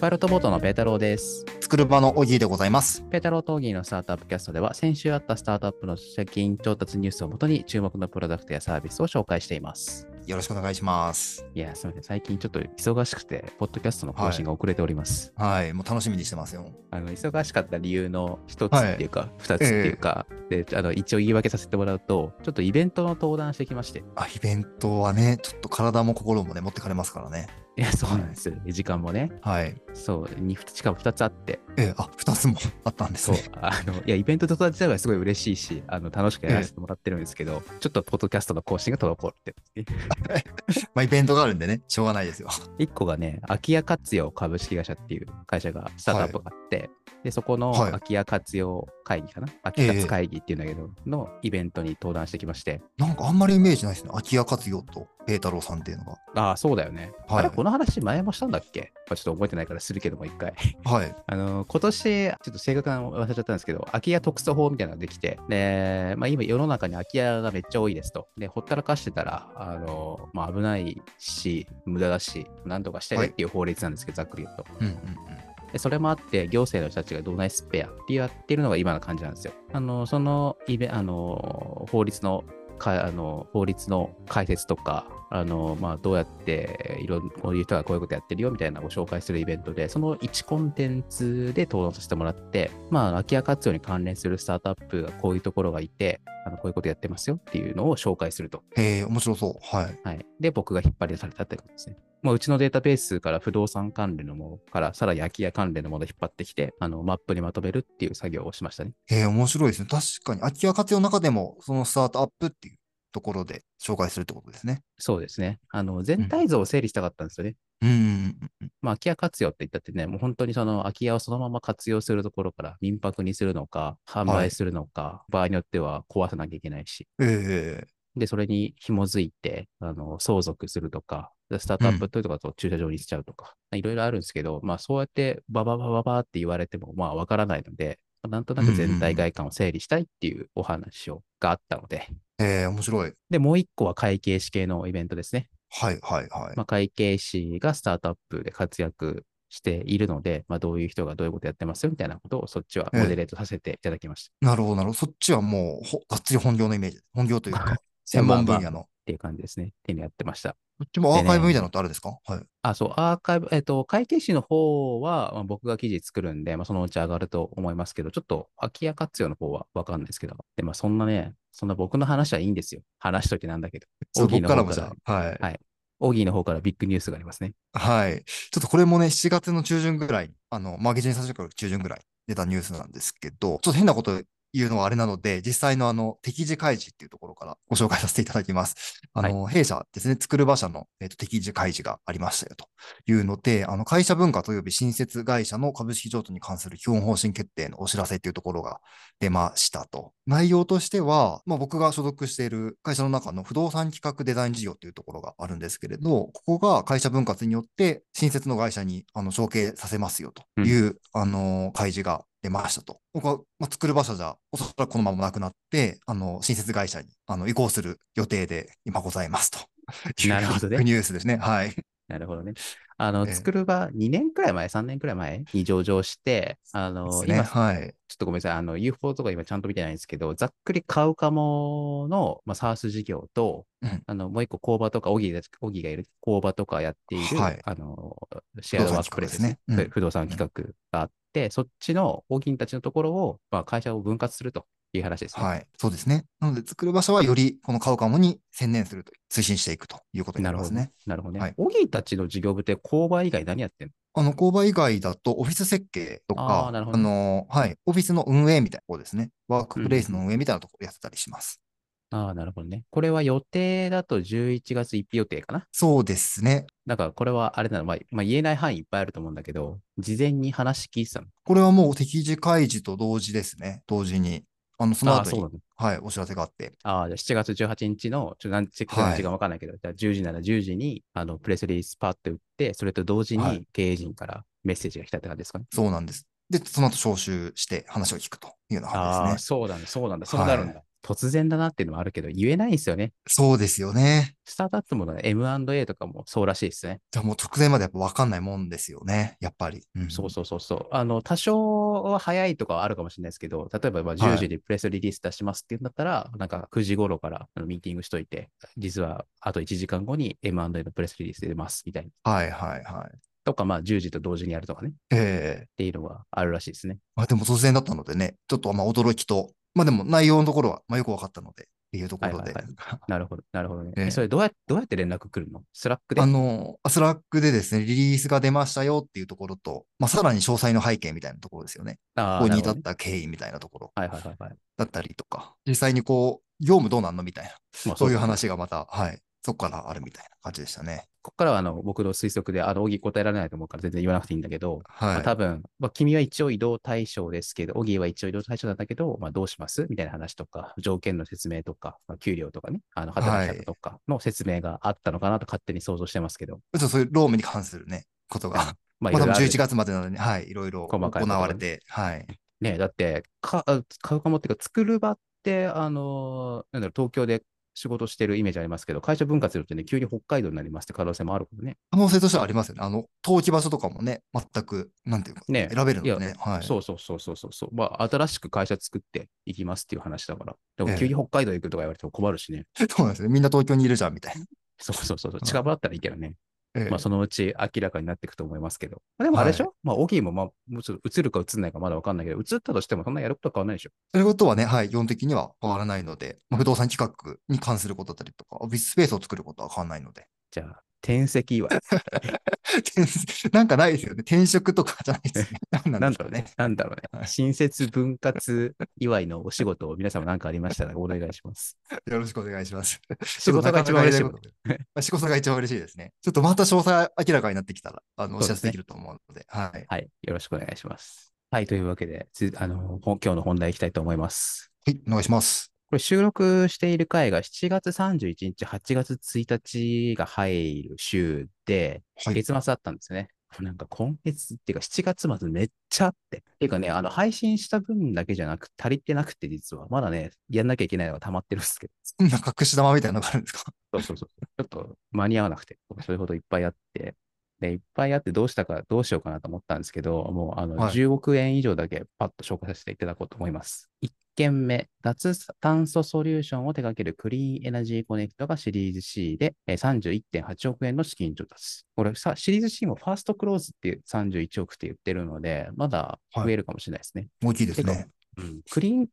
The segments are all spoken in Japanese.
パイロットボートのペータローです。作る場のオギーでございます。ペータローとオギーのスタートアップキャストでは、先週あったスタートアップの資金調達ニュースをもとに注目のプロダクトやサービスを紹介しています。よろしくお願いします。いや、すみません。最近ちょっと忙しくて、ポッドキャストの更新が遅れております。はい、もう楽しみにしてますよ。あの忙しかった理由の一つっていうか、二、つっていうか、であの一応言い訳させてもらうと、ちょっとイベントの登壇してきまして、あ、イベントはね、ちょっと体も心もね、持ってかれますからね。いや、そうなんです。時間もね、はい。そう、にしかも2つあって、え、あ、二つもあったんですそうね。、あの、いや、イベントと自体はすごい嬉しいし、あの、楽しくやらせてもらってるんですけど、ちょっとポッドキャストの更新が滞ってる。まあ、イベントがあるんでね、しょうがないですよ。一個がね、空き家活用株式会社っていう会社が、スタートアップがあって、で、そこのはい空き家活用会議かな、空き活会議っていうんだけど、のイベントに登壇してきまして、なんかあんまりイメージないですね。空き家活用とペータローさんっていうのが。ああ、そうだよね。はいあれ、この話前もしたんだっけ？まあちょっと覚えてないからするけども、一回。はい。あの今年、ちょっと正確なの忘れちゃったんですけど、空き家特措法みたいなのができて、で、まあ、今世の中に空き家がめっちゃ多いですと。で、ほったらかしてたら、あの、まあ、危ないし、無駄だし、なんとかしてねっていう法律なんですけど、ざっくり言うと。うんうんうん。でそれもあって、行政の人たちがどないスペアってやってるのが今の感じなんですよ。あの、そのイベ、あの、法律の、かあの法律の解説とか、あのまあ、どうやっていろんこういう人がこういうことやってるよみたいなのを紹介するイベントで、その1コンテンツで登壇させてもらって、まあ、空き家活用に関連するスタートアップがこういうところがいて、あのこういうことやってますよっていうのを紹介すると。へえ、面白そう。はい。はい、で、僕が引っ張り出されたってことですね。まあ、うちのデータベースから不動産関連のものから、さらに空き家関連のものを引っ張ってきて、あのマップにまとめるっていう作業をしましたね。へえ、面白いですね。確かに、空き家活用の中でも、そのスタートアップっていうところで紹介するってことですね。そうですね。あの全体像を整理したかったんですよね。うんうんうんうん。まあ、空き家活用って言ったってね、もう本当にその空き家をそのまま活用するところから民泊にするのか、販売するのか、場合によっては壊さなきゃいけないし、ええで、それに紐づいて、あの、相続するとか、スタートアップというとかと駐車場にしちゃうとか、いろいろあるんですけど、まあ、そうやってバババババって言われても、まあ、わからないので、なんとなく全体外観を整理したいっていうお話をがあったので、ええ、面白い。で、もう一個は会計士系のイベントですね。はいはいはい。まあ、会計士がスタートアップで活躍しているので、まあ、どういう人がどういうことやってますよみたいなことをそっちはモデレートさせていただきました。なるほどなるほど。そっちはもう、ほがっつり本業のイメージ。本業というか、専門分野の。っていう感じですね。手にやってました。こっちもアーカイブみたいなのってあるんですか？はい。あ、そう、アーカイブ、えっと、会計士の方は、まあ、僕が記事作るんで、まあ、そのうち上がると思いますけど、ちょっと空き家活用の方はわかんないですけど、で、まあ、そんなね、そんな僕の話はいいんですよ。話しといてなんだけど。そう僕からもじの方からゃあ、はい。はいオギーの方からビッグニュースがありますね。はい。ちょっとこれもね、7月の中旬ぐらい、あの、マーケティング最初から中旬ぐらい出たニュースなんですけど、ちょっと変なこと言うのはあれなので、実際のあの、適時開示っていうところからご紹介させていただきます。あの、弊社ですね、作る場社の、えっと適時開示がありましたよというので、あの、会社文化と及び新設会社の株式譲渡に関する基本方針決定のお知らせっていうところが出ましたと。内容としては、まあ、僕が所属している会社の中の不動産企画デザイン事業っていうところがあるんですけれど、ここが会社分割によって新設の会社にあの承継させますよという、あの開示が出ましたと。僕は、まあ、作る場所じゃ、おそらくこのままなくなって、あの、新設会社にあの移行する予定で今ございますと。なるほどねニュースですね。はい。なるほどね。あの、ええ作る場2年くらい前、3年くらい前に上場して、あの、ね。今、はい。ちょっとごめんなさい。あの、UFO とか今ちゃんと見てないんですけど、ざっくり買うかもの、まあ、サース事業と、うんあの、もう一個工場とか、オギーが、オギーがいる工場とかやっている、はいあの、シェアワークプレイスですね。不動産企画ですねうん不動産企画があって、そっちのオギーたちのところを、まあ、会社を分割するという話ですね。はい。そうですね。なので、作る場所はよりこの買うかもに専念すると、推進していくということになりますね。。なるほどね。はいオギーたちの事業部って工場以外何やってんの？あの、工場以外だと、オフィス設計とか、ああーなるほどの、はい、オフィスの運営みたいなところですね。ワークプレイスの運営みたいなところやってたりします。ああ、なるほどね。これは予定だと11月1日予定かな？そうですね。だからこれはあれなの、まあ、まあ、言えない範囲いっぱいあると思うんだけど、事前に話聞いてたの？これはもう適時開示と同時ですね。同時に。あの、その後に、そうなんだ。はい、お知らせがあって。ああ、じゃあ7月18日の、ちょっと何チェック何時かわかんないけど、じゃあ10時なら10時に、あの、プレスリリースパーって打って、それと同時はに経営陣からメッセージが来たって感じですかね。そうなんです。で、その後招集して話を聞くというようなああ、感じですね。そうなんだ、そうなんだ、そうなるんだ。突然だなっていうのもあるけど、言えないんですよね。そうですよね。スタートアップもね、M&A とかもそうらしいですね。じゃあもう直前までやっぱ分かんないもんですよね。やっぱり。うんそうそうそうそう。あの、多少は早いとかはあるかもしれないですけど、例えばまあ10時にプレスリリース出しますっていうんだったら、なんか9時頃からミーティングしといて、実はあと1時間後に M&A のプレスリリース出ますみたいな。はいはいはい。とか、まあ10時と同時にやるとかね。っええていうのがあるらしいですね。まあでも突然だったのでね、ちょっとまあ驚きと、まあでも内容のところはまあよく分かったので、っていうところで。はいはいなるほど、なるほどね。ええ。えそれどうやどうやって連絡来るの？スラックで？あの、スラックでですね、リリースが出ましたよっていうところと、まあさらに詳細の背景みたいなところですよね。あここに至った経緯みたいなところ。はいはいはいはい。だったりとか、実際にこう、業務どうなんの？みたいな、まあそういう話がまた、はい、そこからあるみたいな感じでしたね。ここからはあの僕の推測で、あの、小木答えられないと思うから全然言わなくていいんだけど、まはい。あ多分、まあ、君は一応移動対象ですけど、小木は一応移動対象なんだけど、まあ、どうしますみたいな話とか、条件の説明とか、まあ、給料とかね、あの働き方とかの説明があったのかなと勝手に想像してますけど、ちょっとそういうロームに関するね、ことが、まあ、まあ多分いろいろある11月までなので、はい、いろいろ行われて、はい。ね、だって、か、あ買うかもっていうか、作る場って、あの、なんだろう、東京で仕事してるイメージありますけど、会社分割するとね、急に北海道になりますって可能性もあることね。可能性としてはありますよね。あの、登記場所とかもね、全く、なんていうか、ね選べるのね。はい。そうそうそうそうそうそう。まあ、新しく会社作っていきますっていう話だから。でもええ急に北海道行くとか言われても困るしね。そうなんですね。みんな東京にいるじゃん、みたいな。そうそうそうそう。ん近場だったらいいけどね。ええまあ、そのうち明らかになっていくと思いますけど。まあでもあれでしょ、まあ、大きいも、まあ、もうちょっと映るか映んないかまだわかんないけど、映ったとしてもそんなやることは変わらないでしょ。そういうことはね、はい、基本的には変わらないので、まあ、不動産企画に関することだったりとか、オフィススペースを作ることは変わらないので。じゃあ、転籍祝い。なんかないですよね。転職とかじゃないですね。何ななんんだろうね。なんだろうね。はい新設分割祝いのお仕事を皆様何かありましたらお願いします。よろしくお願いします。仕事が一番嬉しい仕事が一番嬉しいですね。ちょっとまた詳細明らかになってきたら、あの、お知らせできると思うので、はい。はい。よろしくお願いします。はい。というわけで、つあの、ほ今日の本題いきたいと思います。はい、お願いします。これ収録している回が7月31日、8月1日が入る週で、はい。月末だったんですね。なんか今月っていうか7月末めっちゃあって。っていうかね、あの配信した分だけじゃなく足りてなくて実は、まだね、やんなきゃいけないのが溜まってるんですけど。そんな隠し玉みたいなのがあるんですか？そうそうそう。ちょっと間に合わなくて、それほどいっぱいあって。で、いっぱいあってどうしたか、どうしようかなと思ったんですけど、もうあの、はい10億円以上だけパッと紹介させていただこうと思います。1件目、脱炭素ソリューションを手掛けるクリーンエナジーコネクトがシリーズ C でえー31.8億円の資金調達。これさ、シリーズ C もファーストクローズっていう31億って言ってるので、まだ増えるかもしれないですね。大きいですね。うん、クリーン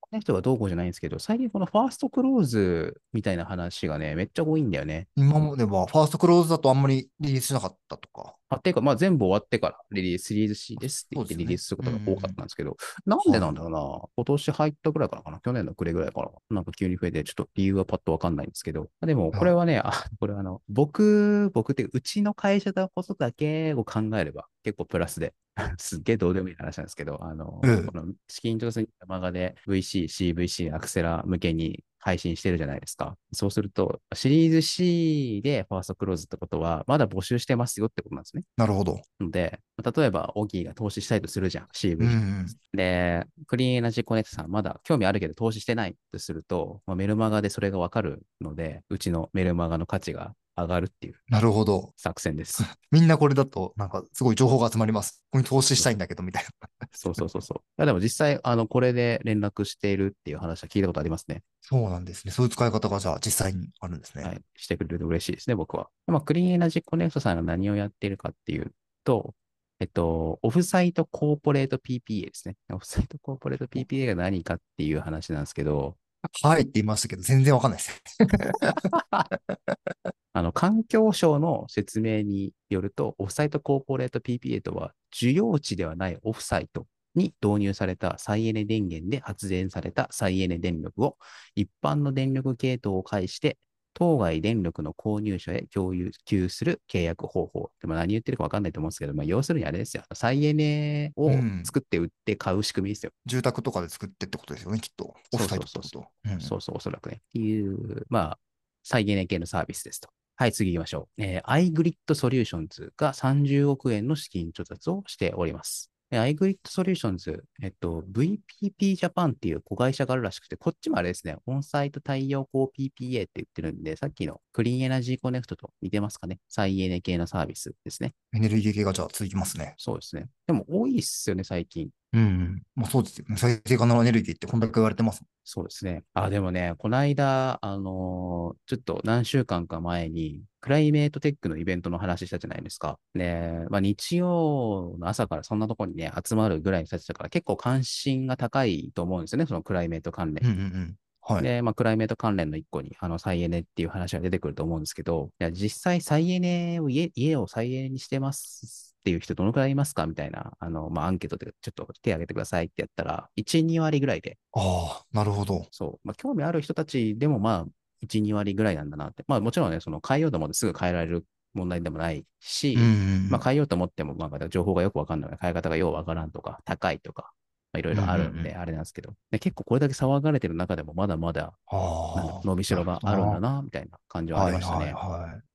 コネクトがどうこうじゃないんですけど、最近このファーストクローズみたいな話がね、めっちゃ多いんだよね。今まではファーストクローズだとあんまりリリースしなかったとか。あ、ていうか、まあ全部終わってからリリース、シリーズ C ですって言ってリリースすることが多かったんですけど、なんでなんだろうな、今年入ったぐらいからかな、去年の暮れぐらいから、なんか急に増えて、ちょっと理由はパッとわかんないんですけど、でもこれはね、あ、これはあの、僕、僕っていうちの会社のことだけを考えれば結構プラスで、すっげえどうでもいい話なんですけど、あの、うん。この資金調達に山がで VC、CVC、アクセラ向けに配信してるじゃないですか。そうすると、シリーズ C でファーストクローズってことは、まだ募集してますよってことなんですね。なるほど。ので、例えば、オギーが投資したいとするじゃん、CV。うんうん。で、クリーンエナジーコネクトさん、まだ興味あるけど投資してないとすると、まあ、メルマガでそれがわかるので、うちのメルマガの価値が上がるっていうなるほど。作戦です。みんなこれだと、なんかすごい情報が集まります。ここに投資したいんだけど、みたいな。そうそうそうそう。いやでも実際、あの、これで連絡しているっていう話は聞いたことありますね。そうなんですね。そういう使い方がじゃあ実際にあるんですね。はい。してくれると嬉しいですね、僕は。まあ、クリーンエナジーコネクトさんが何をやっているかっていうと、えっと、オフサイトコーポレート PPA ですね。オフサイトコーポレート PPA が何かっていう話なんですけど、はいって言いましたけど、全然わかんないです。あの、環境省の説明によると、オフサイトコーポレート PPA とは、需要地ではないオフサイトに導入された再エネ電源で発電された再エネ電力を一般の電力系統を介して、当該電力の購入者へ共有給する契約方法。でも何言ってるか分かんないと思うんですけど、まあ、要するにあれですよ。再エネをうん作って売って買う仕組みですよ。住宅とかで作ってってことですよね、きっと。オフサイトってこと。そううんそうそう、おそらくね。っていう、まあ、再エネ系のサービスですと。はい、次行きましょう。えー、iGrid Solutions が30億円の資金調達をしております。で iGrid Solutions、えっと、VPP Japan っていう子会社があるらしくて、こっちもあれですね、オンサイト太陽光 PPA って言ってるんで、さっきのクリーンエナジーコネクトと似てますかね。再エネ系のサービスですね。エネルギー系がじゃあ続きますね。そうですね。でも多いっすよね、最近。うん、うん。まあそうですよね。再生可能エネルギーってこんだけ言われてます。そうですね。あ、でもね、この間、あのーちょっと何週間か前に、クライメートテックのイベントの話したじゃないですか。ね、まあ日曜の朝からそんなところにね、集まるぐらいの人たちだから結構関心が高いと思うんですよね、そのクライメート関連。うんうんうん。はい。で、まあ、クライメート関連の一個に、あの、再エネっていう話が出てくると思うんですけど、いや、実際再エネを家、家を再エネにしてますっていう人どのくらいいますか？みたいな、あの、まあ、アンケートでちょっと手挙げてくださいってやったら、1、2割ぐらいで、ああ、なるほど。そう、まあ、興味ある人たちでも、まあ、1、2割ぐらいなんだなって。まあ、もちろんね、その変えようと思ってすぐ変えられる問題でもないし、うんうんうん。まあ、変えようと思っても、まあ、情報がよくわかんない。変え方がようわからんとか、高いとか、まあ、いろいろあるんで、あれなんですけど、で結構これだけ騒がれてる中でも、まだまだ。伸びしろがあるんだな、みたいな感じはありましたね。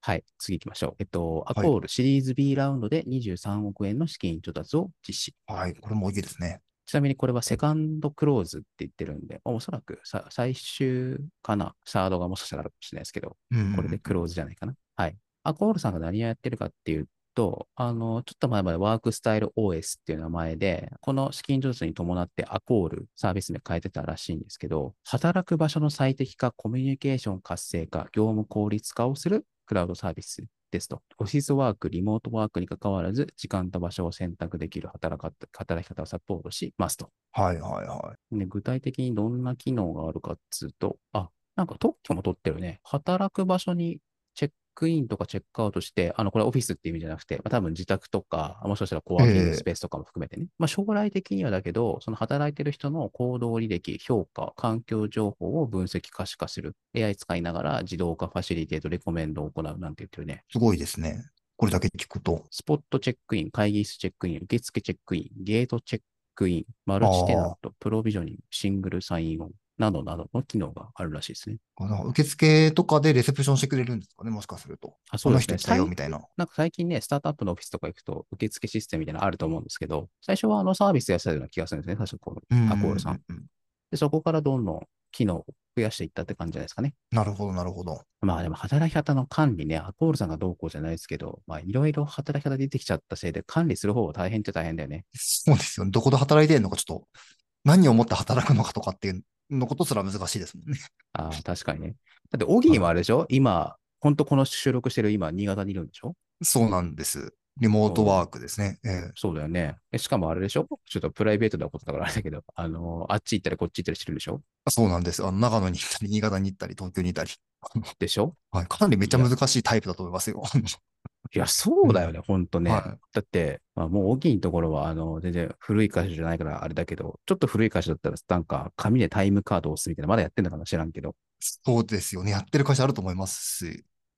はい次行きましょう。えっと、アはいコールシリーズ B ラウンドで23億円の資金調達を実施。はい。これも大きいですね。ちなみにこれはセカンドクローズって言ってるんで、おそらくさ最終かな、サードがもしかしたらあるかもしれないですけど、これでクローズじゃないかな。はい。アコールさんが何をやってるかっていうと、あの、ちょっと前までワークスタイル OS っていう名前で、この資金調達に伴ってアコールサービス名変えてたらしいんですけど、働く場所の最適化、コミュニケーション活性化、業務効率化をするクラウドサービスですと。オフィスワーク、リモートワークに関わらず、時間と場所を選択できる働か働き方をサポートしますと。はいはいはい。ね、具体的にどんな機能があるかっつうと、あ、なんか特許も取ってるね。働く場所にクインとかチェックアウトして、あの、これオフィスって意味じゃなくて、まあ、多分自宅とか、もしかしたらコワーキングスペースとかも含めてね。まあ、将来的にはだけど、その働いてる人の行動履歴、評価、環境情報を分析可視化する。AI 使いながら自動化、ファシリテート、レコメンドを行うなんて言ってるね。すごいですね。これだけ聞くと。スポットチェックイン、会議室チェックイン、受付チェックイン、ゲートチェックイン、マルチテナント、プロビジョニング、シングルサインオンなどなどの機能があるらしいですね。あの受付とかでレセプションしてくれるんですかね、もしかすると。あ、この人来たよみたいな。なんか最近ね、スタートアップのオフィスとか行くと、受付システムみたいなのあると思うんですけど、最初はあのサービスやってたような気がするんですね、確かこのうんアコールさん。で、そこからどんどん機能を増やしていったって感じじゃないですかね。なるほど、なるほど。まあでも働き方の管理ね、アコールさんがどうこうじゃないですけど、まあいろいろ働き方出てきちゃったせいで管理する方は大変っちゃ大変だよね。そうですよね。どこで働いてるのか、ちょっと、何をもって働くのかとかっていうのことすら難しいですもんね。ああ、確かにね。だって、オギーもあれでしょ？今、本当この収録してる今、新潟にいるんでしょ？そうなんです。リモートワークですね。ええそうだよね。えしかもあれでしょ？ちょっとプライベートなことだからあれだけど、あの、あっち行ったりこっち行ったりしてるでしょ？そうなんです。あの長野に行ったり、新潟に行ったり、東京に行ったり。でしょ？はい、かなりめっちゃ難しいタイプだと思いますよ。いや、そうだよね、ほんとね。はいだって、まあ、もう大きいところは、あの、全然古い会社じゃないからあれだけど、ちょっと古い会社だったら、なんか、紙でタイムカードを押すみたいな、まだやってんのかな知らんけど、そうですよね。やってる会社あると思います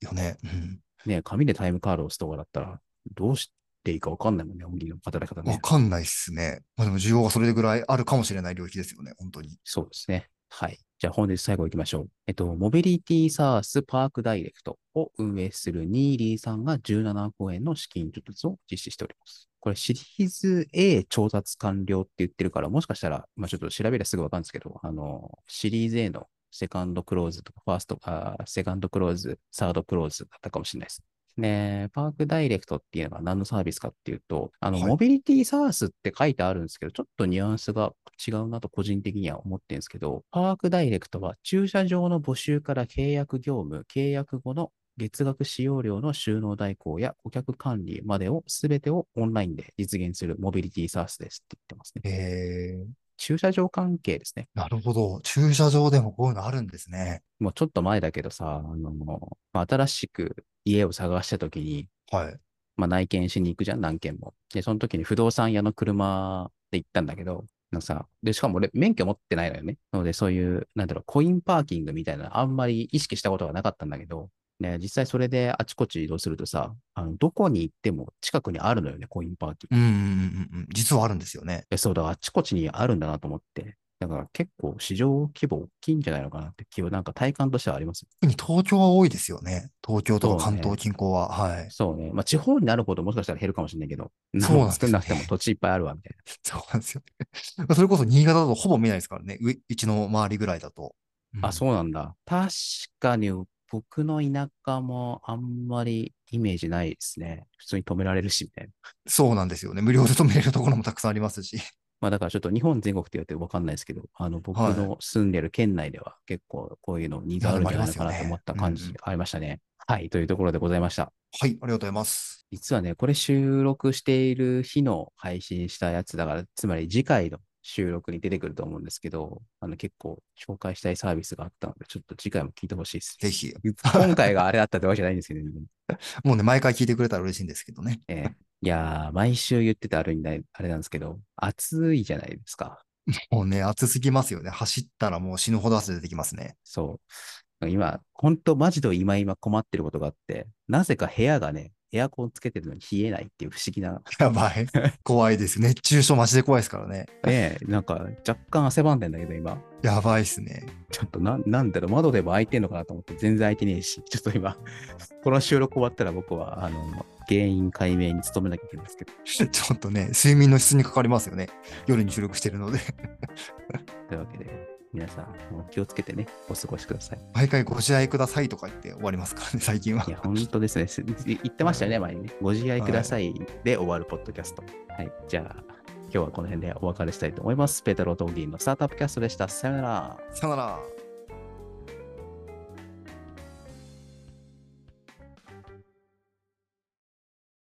よね。うんね、紙でタイムカードを押すとかだったら、どうしていいかわかんないもんね、大きいの働き方わね。かんないっすね。まあ、でも需要がそれぐらいあるかもしれない領域ですよね。本当に。そうですね。はい。じゃあ本日最後行きましょう。えっと、モビリティサースパークダイレクトを運営するニーリーさんが17億円の資金調達を実施しております。これシリーズ A 調達完了って言ってるから、もしかしたら、まあちょっと調べればすぐわかるんですけど、あの、シリーズ A のセカンドクローズとか、ファースト、あセカンドクローズ、サードクローズだったかもしれないです。ねパークダイレクトっていうのが何のサービスかっていうと、あの、はいモビリティサースって書いてあるんですけど、ちょっとニュアンスが違うなと個人的には思ってるんですけど、パークダイレクトは駐車場の募集から契約業務、契約後の月額使用料の収納代行や顧客管理までを全てをオンラインで実現するモビリティサースですって言ってますね。えー、駐車場関係ですね。なるほど。駐車場でもこういうのあるんですね。もうちょっと前だけどさ、あの、まあ新しく家を探した時に、はい。まあ、内見しに行くじゃん、何件も。で、その時に不動産屋の車で行ったんだけど、なんかさ、で、しかも俺、免許持ってないのよね。なので、そういう、なんだろう、コインパーキングみたいな、あんまり意識したことがなかったんだけど、ね、実際それであちこち移動するとさ、あの、どこに行っても近くにあるのよね、コインパーキング。うんうんうんうん。実はあるんですよね。えそうだ、あちこちにあるんだなと思って。だから結構市場規模大きいんじゃないのかなって気はなんか体感としてはあります。特に東京は多いですよね。東京とか関東近郊は。はい。そうね。まあ地方になるほどもしかしたら減るかもしれないけど、そうなんですよねなくても土地いっぱいあるわ、みたいな。そうなんですよね。それこそ新潟だとほぼ見ないですからね。ううちの周りぐらいだと。あ、うそうなんだ。確かに僕の田舎もあんまりイメージないですね。普通に止められるし、みたいな。ん。そうなんですよね。無料で止めれるところもたくさんありますし。まあだからちょっと日本全国って言われてわかんないですけど、あの僕の住んでる県内では結構こういうのニーズあるんじゃないのかなと思った感じありましたね。はい、というところでございました。はい、ありがとうございます。実はね、これ収録している日の配信したやつだから、つまり次回の収録に出てくると思うんですけど、あの結構紹介したいサービスがあったので、ちょっと次回も聞いてほしいです。ぜひ。今回があれだったってわけじゃないんですけど、ね、もうね、毎回聞いてくれたら嬉しいんですけどね。えーいやー、毎週言ってたあるんで、あれなんですけど、暑いじゃないですか。もうね、暑すぎますよね。走ったらもう死ぬほど汗出てきますね。そう。今、本当マジで今今困ってることがあって、なぜか部屋がね、エアコンつけてるのに冷えないっていう不思議な、やばい。怖いです。熱中症マジで怖いですからね。ねえ、なんか若干汗ばんでんだけど今、やばいっすね。ちょっとな、なんだろう、窓でも開いてんのかなと思って全然開いてねえし、ちょっと今、この収録終わったら僕は、あの、原因解明に努めなきゃいけないんですけど、ちょっとね、睡眠の質にかかりますよね。夜に収録してるので。というわけで、皆さん、気をつけてね、お過ごしください。毎回ご自愛くださいとか言って終わりますからね、最近はいや、。本当ですね。す言ってましたよね、前にね。ご自愛くださいで終わるポッドキャスト。はい。じゃあ、今日はこの辺でお別れしたいと思います。ペータロー・トーギーのスタートアップキャストでした。さよなら。さよなら。